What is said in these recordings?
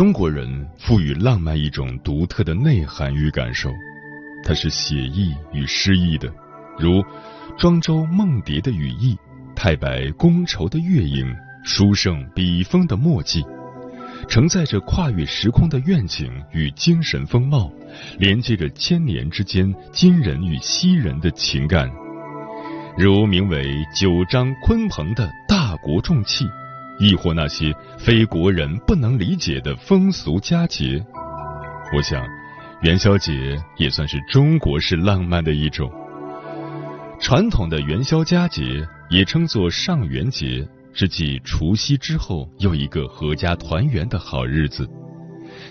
中国人赋予浪漫一种独特的内涵与感受，它是写意与诗意的，如庄周梦蝶的羽翼，太白宫愁的月影，书圣笔锋的墨迹，承载着跨越时空的愿景与精神风貌，连接着千年之间今人与昔人的情感，如名为《九章鲲鹏》的大国重器。亦或那些非国人不能理解的风俗佳节，我想，元宵节也算是中国式浪漫的一种。传统的元宵佳节也称作上元节，是继除夕之后又一个阖家团圆的好日子。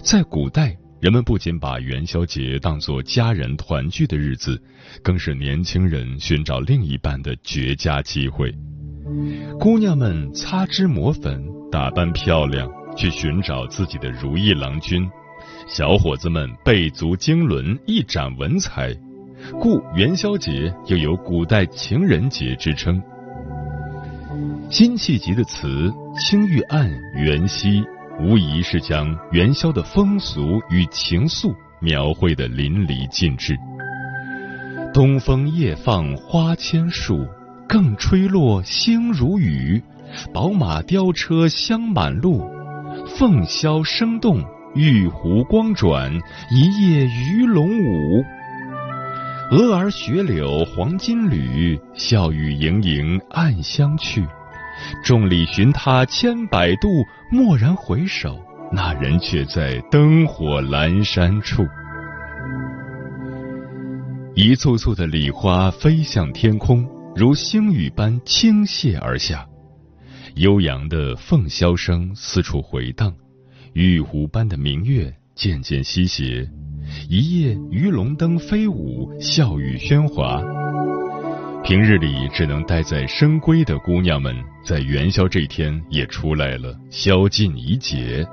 在古代，人们不仅把元宵节当作家人团聚的日子，更是年轻人寻找另一半的绝佳机会。姑娘们擦脂抹粉，打扮漂亮，去寻找自己的如意郎君；小伙子们备足经纶，一展文采。故元宵节又有古代情人节之称。辛弃疾的词《青玉案·元夕》，无疑是将元宵的风俗与情愫描绘的淋漓尽致。东风夜放花千树。更吹落星如雨，宝马雕车香满路，凤箫声动，玉壶光转，一夜鱼龙舞。蛾儿雪柳黄金缕，笑语盈盈暗香去。众里寻他千百度，蓦然回首，那人却在灯火阑珊处。一簇簇的礼花飞向天空。如星雨般倾泻而下，悠扬的凤箫声四处回荡，玉壶般的明月渐渐西斜，一夜鱼龙灯飞舞，笑语喧哗。平日里只能待在深闺的姑娘们，在元宵这天也出来了，宵禁已解。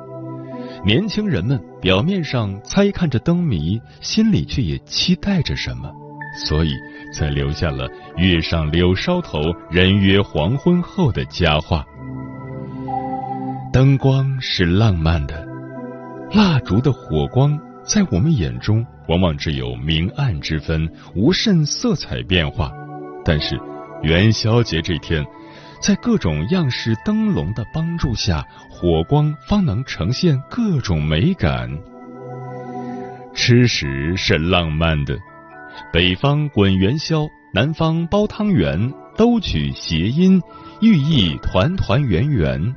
年轻人们表面上猜看着灯谜，心里却也期待着什么。所以才留下了“月上柳梢头，人约黄昏后”的佳话。灯光是浪漫的，蜡烛的火光在我们眼中往往只有明暗之分，无甚色彩变化。但是元宵节这天，在各种样式灯笼的帮助下，火光方能呈现各种美感。吃食是浪漫的。北方滚元宵，南方包汤圆，都取谐音，寓意团团圆圆。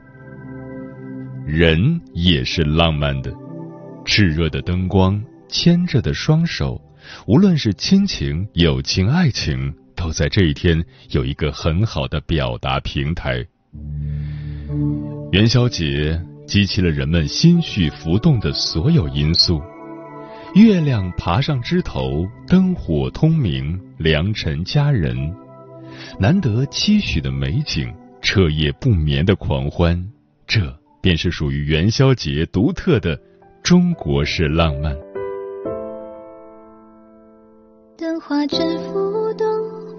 人也是浪漫的，炽热的灯光，牵着的双手，无论是亲情、友情、爱情，都在这一天有一个很好的表达平台。元宵节激起了人们心绪浮动的所有因素。月亮爬上枝头，灯火通明，良辰佳人，难得期许的美景，彻夜不眠的狂欢，这便是属于元宵节独特的中国式浪漫。灯花正浮动，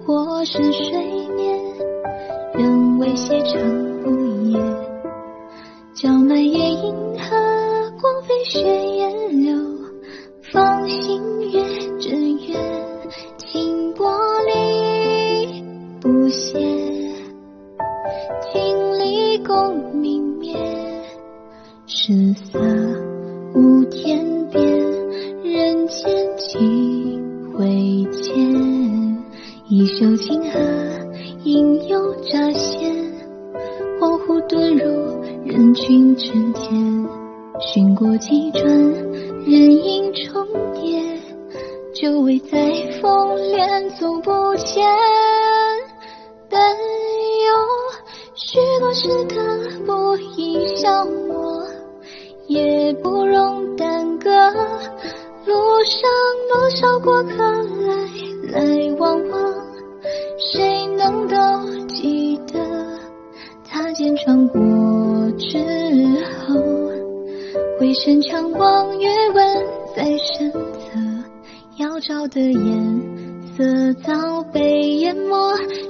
我是睡眠，人未歇成不夜，皎满夜莺和光飞雪烟流。风行月正月，清波里不歇。镜里共明灭，十色无天。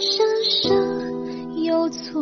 生生。有错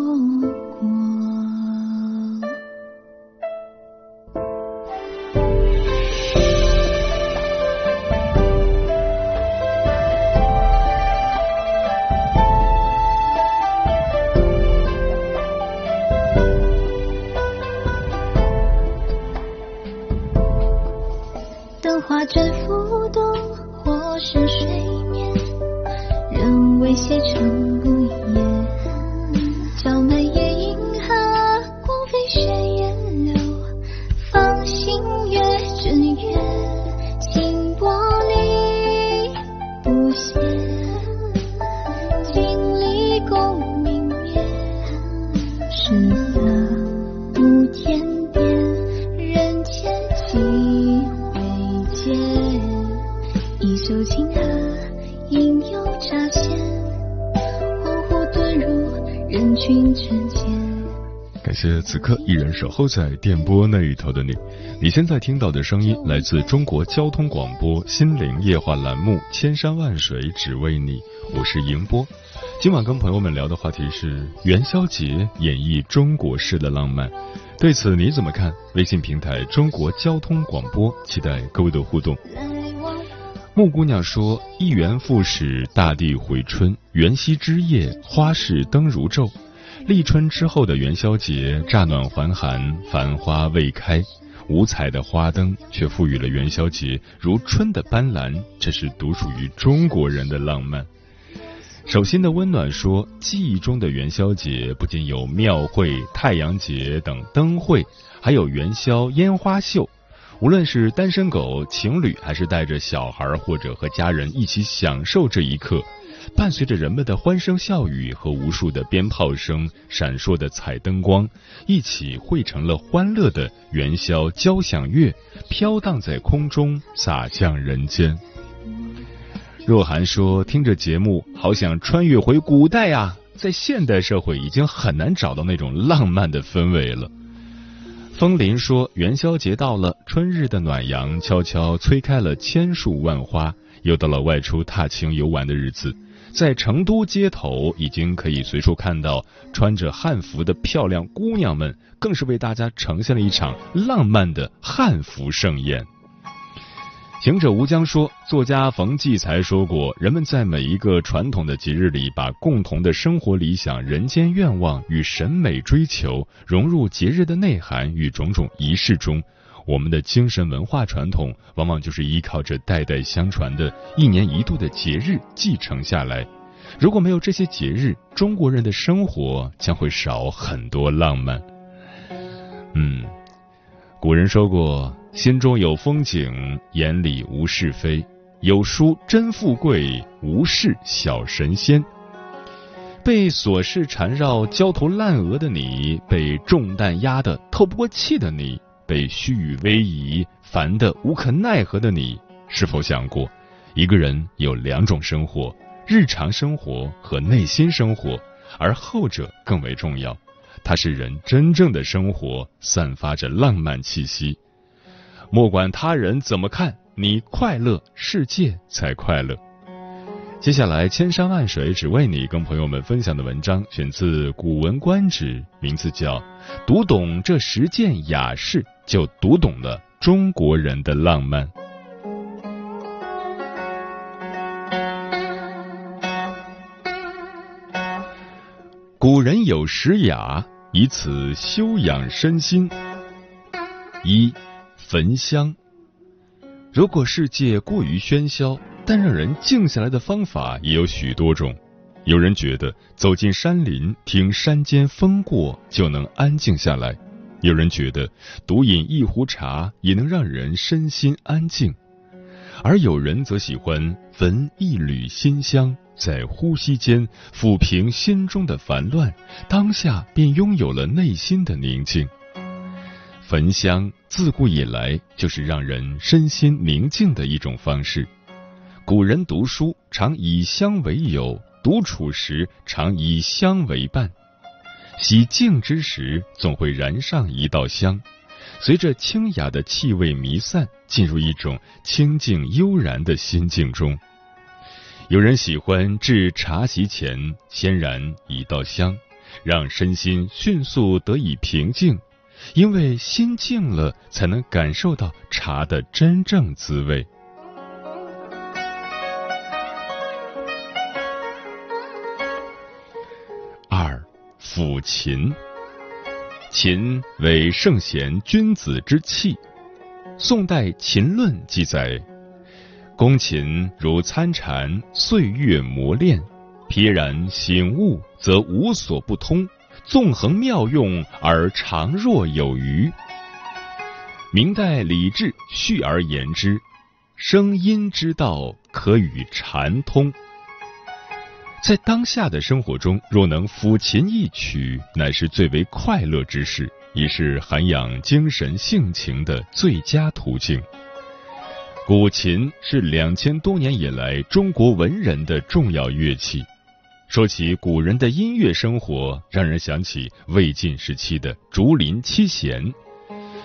谢此刻依然守候在电波那一头的你。你现在听到的声音来自中国交通广播心灵夜话栏目《千山万水只为你》，我是迎波。今晚跟朋友们聊的话题是元宵节演绎中国式的浪漫，对此你怎么看？微信平台中国交通广播，期待各位的互动。木姑娘说：“一元复始，大地回春。元夕之夜，花市灯如昼。立春之后的元宵节，乍暖还寒，繁花未开，五彩的花灯却赋予了元宵节如春的斑斓。这是独属于中国人的浪漫。”手心的温暖说：“记忆中的元宵节不仅有庙会、太阳节等灯会，还有元宵烟花秀。”无论是单身狗、情侣，还是带着小孩或者和家人一起享受这一刻，伴随着人们的欢声笑语和无数的鞭炮声、闪烁的彩灯光，一起汇成了欢乐的元宵交响乐，飘荡在空中，洒向人间。若涵说：“听着节目，好想穿越回古代呀！在现代社会，已经很难找到那种浪漫的氛围了。”风林说：“元宵节到了，春日的暖阳悄悄催开了千树万花，又到了外出踏青游玩的日子。在成都街头，已经可以随处看到穿着汉服的漂亮姑娘们，更是为大家呈现了一场浪漫的汉服盛宴。”行者无疆说，作家冯骥才说过，人们在每一个传统的节日里，把共同的生活理想、人间愿望与审美追求融入节日的内涵与种种仪式中。我们的精神文化传统，往往就是依靠着代代相传的一年一度的节日继承下来。如果没有这些节日，中国人的生活将会少很多浪漫。嗯，古人说过。心中有风景，眼里无是非；有书真富贵，无事小神仙。被琐事缠绕、焦头烂额的你，被重担压得透不过气的你，被虚与委蛇烦得无可奈何的你，是否想过，一个人有两种生活：日常生活和内心生活，而后者更为重要。它是人真正的生活，散发着浪漫气息。莫管他人怎么看，你快乐，世界才快乐。接下来，千山万水只为你，跟朋友们分享的文章选自《古文观止》，名字叫《读懂这十件雅事，就读懂了中国人的浪漫》。古人有十雅：以此修养身心。一焚香。如果世界过于喧嚣，但让人静下来的方法也有许多种。有人觉得走进山林，听山间风过就能安静下来；有人觉得独饮一壶茶也能让人身心安静；而有人则喜欢焚一缕馨香，在呼吸间抚平心中的烦乱，当下便拥有了内心的宁静。焚香自古以来就是让人身心宁静的一种方式。古人读书常以香为友。独处时常以香为伴，洗净之时总会燃上一道香，随着清雅的气味弥散，进入一种清静悠然的心境中。有人喜欢置茶席前先燃一道香，让身心迅速得以平静，因为心静了，才能感受到茶的真正滋味。抚琴，琴为圣贤君子之器。宋代《琴论》记载：宫琴如参禅，岁月磨练，瞥然醒悟，则无所不通；纵横妙用，而常若有余。明代李治续而言之：声音之道，可与禅通。在当下的生活中，若能抚琴一曲，乃是最为快乐之事，也是涵养精神性情的最佳途径。古琴是两千多年以来中国文人的重要乐器。说起古人的音乐生活，让人想起魏晋时期的竹林七贤，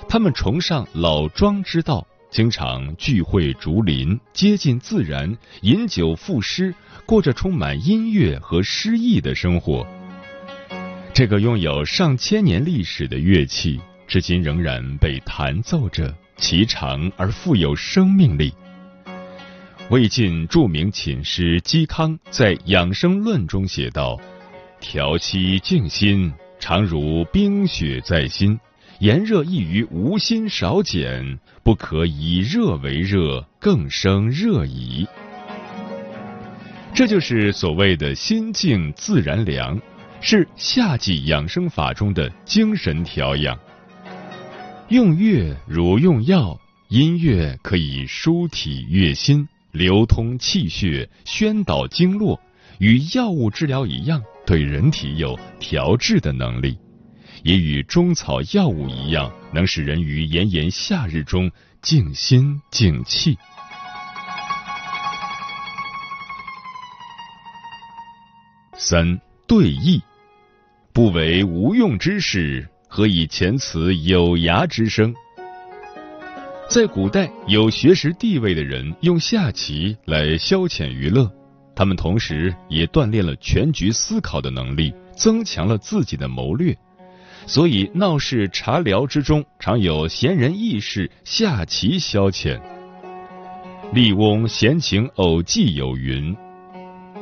他们崇尚老庄之道。经常聚会竹林，接近自然，饮酒赋诗，过着充满音乐和诗意的生活。这个拥有上千年历史的乐器，至今仍然被弹奏着，其长而富有生命力。魏晋著名琴师嵇康在《养生论》中写道：“调息静心，常如冰雪在心。”炎热易于无心少减，不可以热为热，更生热矣。这就是所谓的心静自然凉，是夏季养生法中的精神调养。用乐如用药，音乐可以舒体悦心，流通气血，宣导经络，与药物治疗一样，对人体有调治的能力。也与中草药物一样，能使人于炎炎夏日中静心静气。三对弈，不为无用之事，何以遣此有涯之生？在古代，有学识地位的人用下棋来消遣娱乐，他们同时也锻炼了全局思考的能力，增强了自己的谋略。所以闹市茶寮之中，常有闲人异士下棋消遣。笠翁闲情偶记有云：“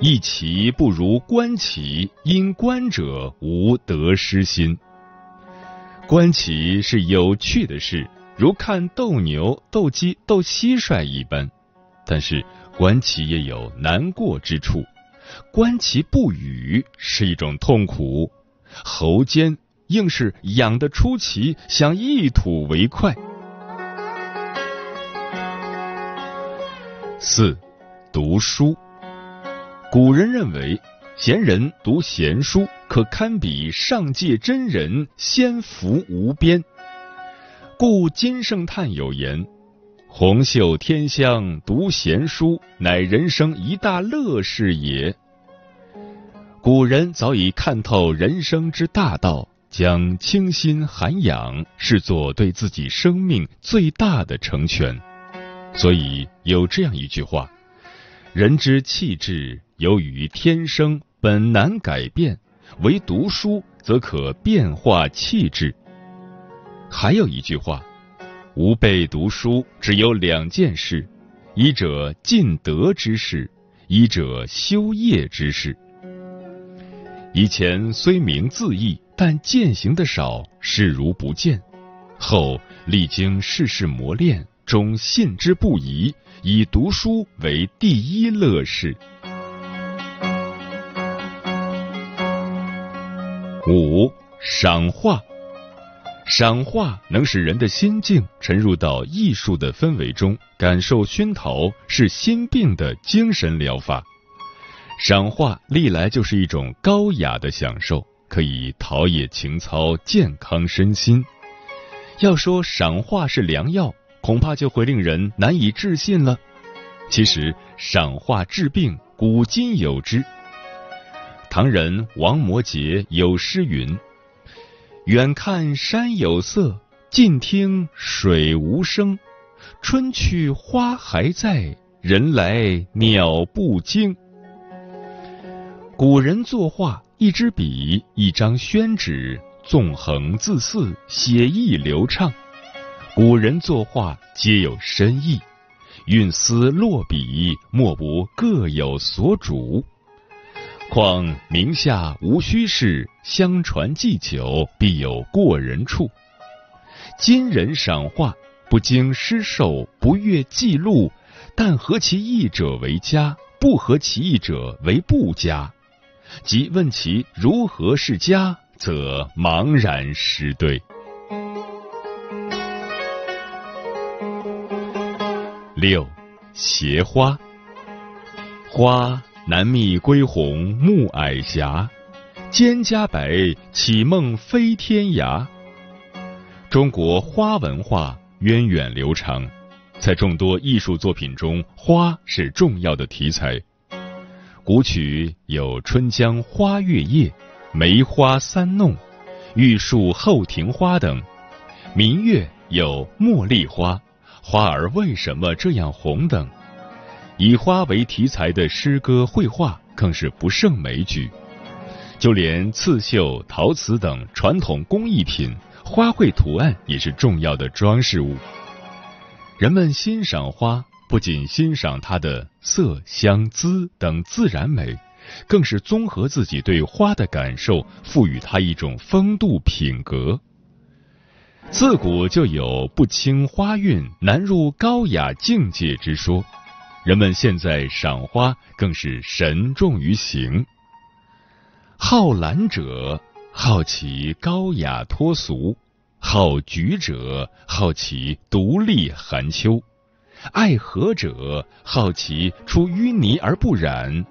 一棋不如观棋，因观者无得失心。”观棋是有趣的事，如看斗牛、斗鸡、斗蟋蟀一般。但是观棋也有难过之处，观棋不语是一种痛苦，喉间。硬是痒得出奇，想一吐为快。四，读书。古人认为，贤人读闲书，可堪比上界真人，仙福无边。故金圣叹有言：“红袖添香，读闲书，乃人生一大乐事也。”古人早已看透人生之大道。将清心涵养视作对自己生命最大的成全，所以有这样一句话：“人之气质由于天生，本难改变；唯读书则可变化气质。”还有一句话：“吾辈读书只有两件事，一者尽德之事，一者修业之事。”以前虽明字义，但践行的少，视如不见。后历经世事磨练，终信之不疑，以读书为第一乐事。五赏画，赏画能使人的心境沉入到艺术的氛围中，感受熏陶，是心病的精神疗法。赏画历来就是一种高雅的享受，可以陶冶情操，健康身心。要说赏画是良药，恐怕就会令人难以置信了。其实赏画治病，古今有之。唐人王摩诘有诗云：“远看山有色，近听水无声。春去花还在，人来鸟不惊。”古人作画，一支笔，一张宣纸。纵横字肆，写意流畅。古人作画皆有深意，运思落笔，莫不各有所主。况名下无虚事，相传既久，必有过人处。今人赏画，不经诗授，不阅记录，但合其意者为佳，不合其意者为不佳。即问其如何是佳？则茫然失对。六，斜花。花南觅归鸿暮霭霞，蒹葭白，绮梦飞天涯。中国花文化源远流长，在众多艺术作品中，花是重要的题材。古曲有《春江花月夜》。梅花三弄、玉树后庭花等，民乐有茉莉花、花儿为什么这样红等，以花为题材的诗歌、绘画更是不胜枚举。就连刺绣、陶瓷等传统工艺品，花卉图案也是重要的装饰物。人们欣赏花，不仅欣赏它的色、香、姿等自然美。更是综合自己对花的感受，赋予它一种风度品格。自古就有不清花韵，难入高雅境界之说。人们现在赏花，更是神重于形。好兰者好其高雅脱俗，好菊者好其独立寒秋，爱荷者好其出淤泥而不染。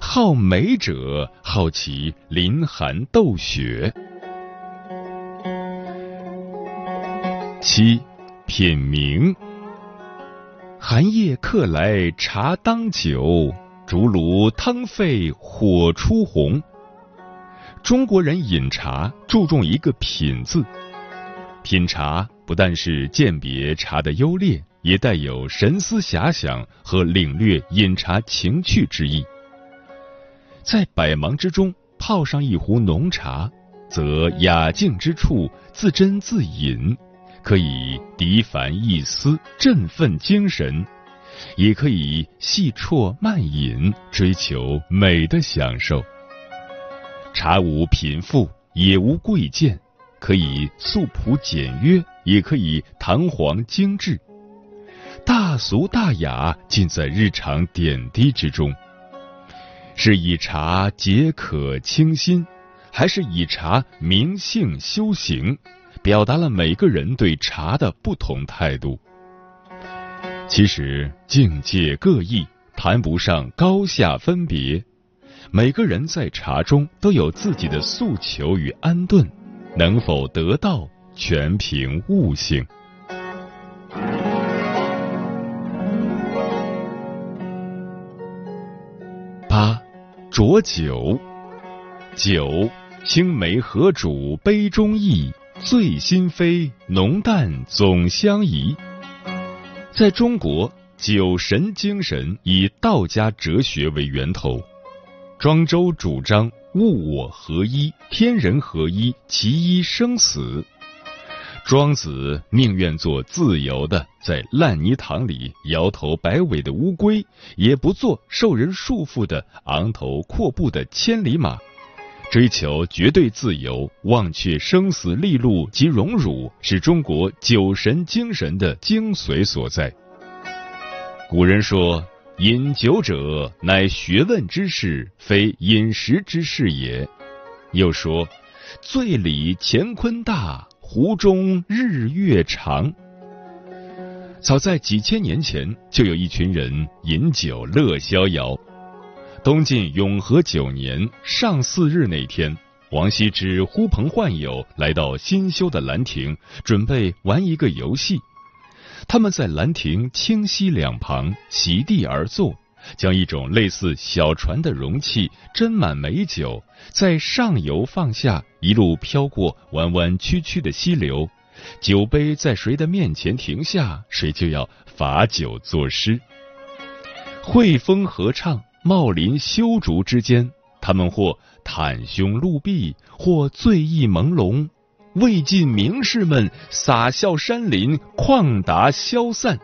好美者好奇林寒斗雪。七品茗，寒夜客来茶当酒，竹炉汤沸火初红。中国人饮茶注重一个品字，品茶不但是鉴别茶的优劣，也带有神思遐想和领略饮茶情趣之意。在百忙之中泡上一壶浓茶，则雅静之处自斟自饮，可以涤烦易思、振奋精神；也可以细啜慢饮，追求美的享受。茶无贫富，也无贵贱，可以素朴简约，也可以堂皇精致。大俗大雅，尽在日常点滴之中。是以茶解渴清心，还是以茶明性修行，表达了每个人对茶的不同态度。其实境界各异，谈不上高下分别。每个人在茶中都有自己的诉求与安顿，能否得到，全凭悟性。八浊酒，酒青梅何煮杯中意，醉心扉，浓淡总相宜。在中国，酒神精神以道家哲学为源头，庄周主张物我合一，天人合一，其一生死。庄子宁愿做自由的，在烂泥塘里摇头摆尾的乌龟，也不做受人束缚的昂头阔步的千里马。追求绝对自由，忘却生死利禄及荣辱，是中国酒神精神的精髓所在。古人说：“饮酒者，乃学问之事，非饮食之事也。”又说：“醉里乾坤大，壶中日月长。”早在几千年前，就有一群人饮酒乐逍遥。东晋永和九年上巳日那天，王羲之呼朋唤友来到新修的兰亭，准备玩一个游戏。他们在兰亭清溪两旁席地而坐，将一种类似小船的容器斟满美酒，在上游放下，一路飘过弯弯曲曲的溪流。酒杯在谁的面前停下，谁就要罚酒作诗。惠风合唱。茂林修竹之间，他们或袒胸露臂，或醉意朦胧。未尽名士们洒笑山林，旷达消散。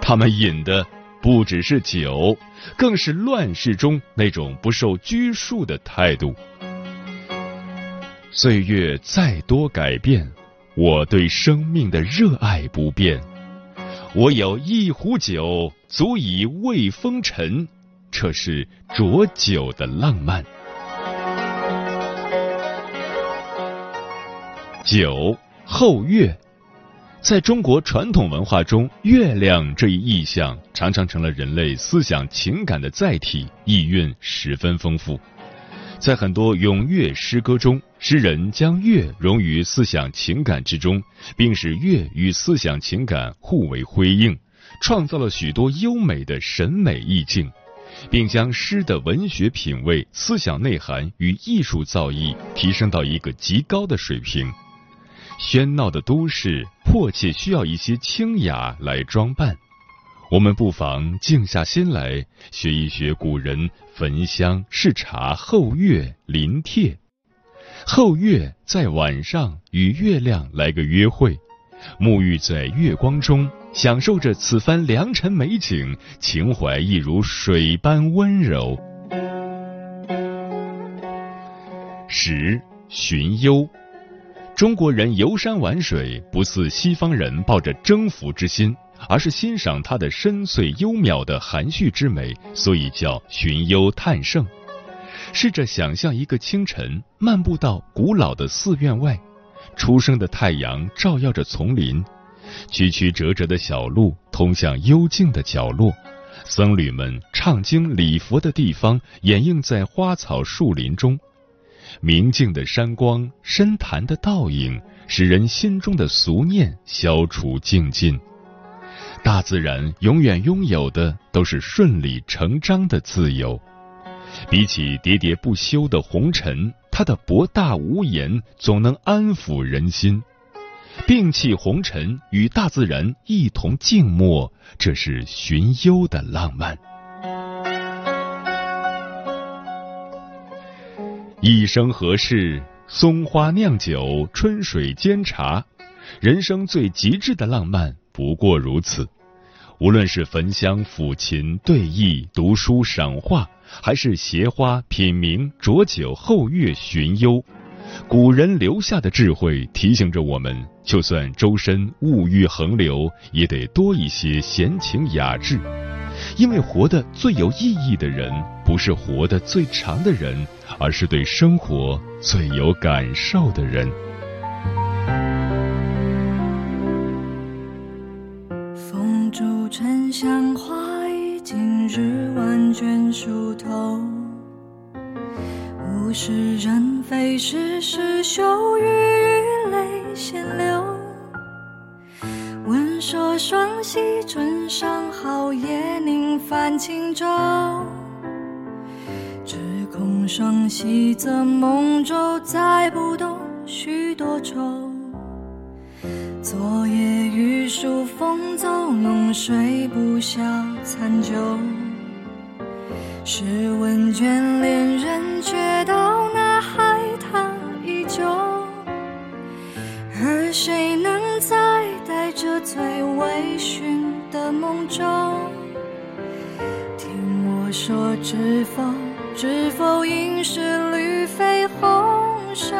他们饮的不只是酒，更是乱世中那种不受拘束的态度。岁月再多改变，我对生命的热爱不变。我有一壶酒，足以慰风尘。这是浊酒的浪漫。九后月，在中国传统文化中，月亮这一意象常常成了人类思想情感的载体，意蕴十分丰富。在很多咏月诗歌中，诗人将月融于思想情感之中，并使月与思想情感互为辉映，创造了许多优美的审美意境。并将诗的文学品味、思想内涵与艺术造诣提升到一个极高的水平。喧闹的都市迫切需要一些清雅来装扮，我们不妨静下心来学一学古人焚香、视茶、后月、临帖。后月在晚上与月亮来个约会，沐浴在月光中。享受着此番良辰美景，情怀亦如水般温柔。十寻幽，中国人游山玩水，不似西方人抱着征服之心，而是欣赏它的深邃幽渺的含蓄之美，所以叫寻幽探胜。试着想象一个清晨，漫步到古老的寺院外，初升的太阳照耀着丛林。曲曲折折的小路通向幽静的角落，僧侣们唱经礼佛的地方掩映在花草树林中。明净的山光，深潭的倒影，使人心中的俗念消除净尽。大自然永远拥有的都是顺理成章的自由，比起喋喋不休的红尘，它的博大无言总能安抚人心。摒弃红尘，与大自然一同静默，这是寻幽的浪漫。一生何事？松花酿酒，春水煎茶。人生最极致的浪漫不过如此。无论是焚香、抚琴、对弈、读书、赏画，还是携花、品茗、浊酒、后月、寻幽。古人留下的智慧提醒着我们，就算周身物欲横流，也得多一些闲情雅致。因为活得最有意义的人，不是活得最长的人，而是对生活最有感受的人。轻舟。只恐双溪则梦舟载不动许多愁。昨夜雨疏风骤，浓睡不消残酒。试问眷恋人，却道那海棠依旧。而谁能再带着最微醺的梦中？说知否，知否，应是绿肥红瘦。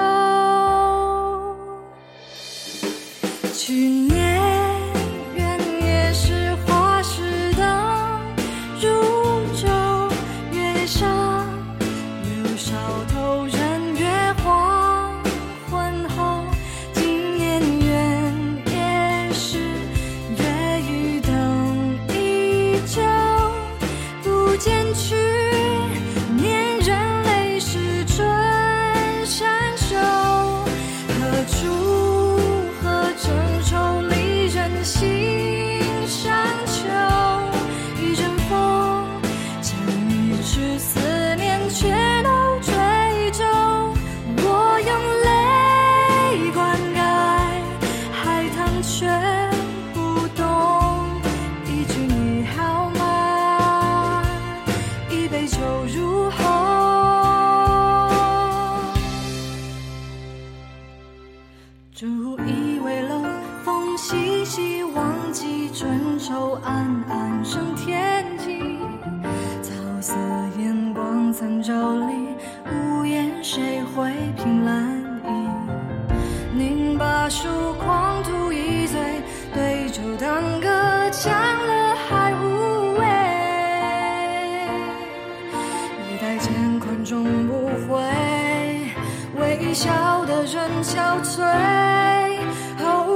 微笑的人憔悴。后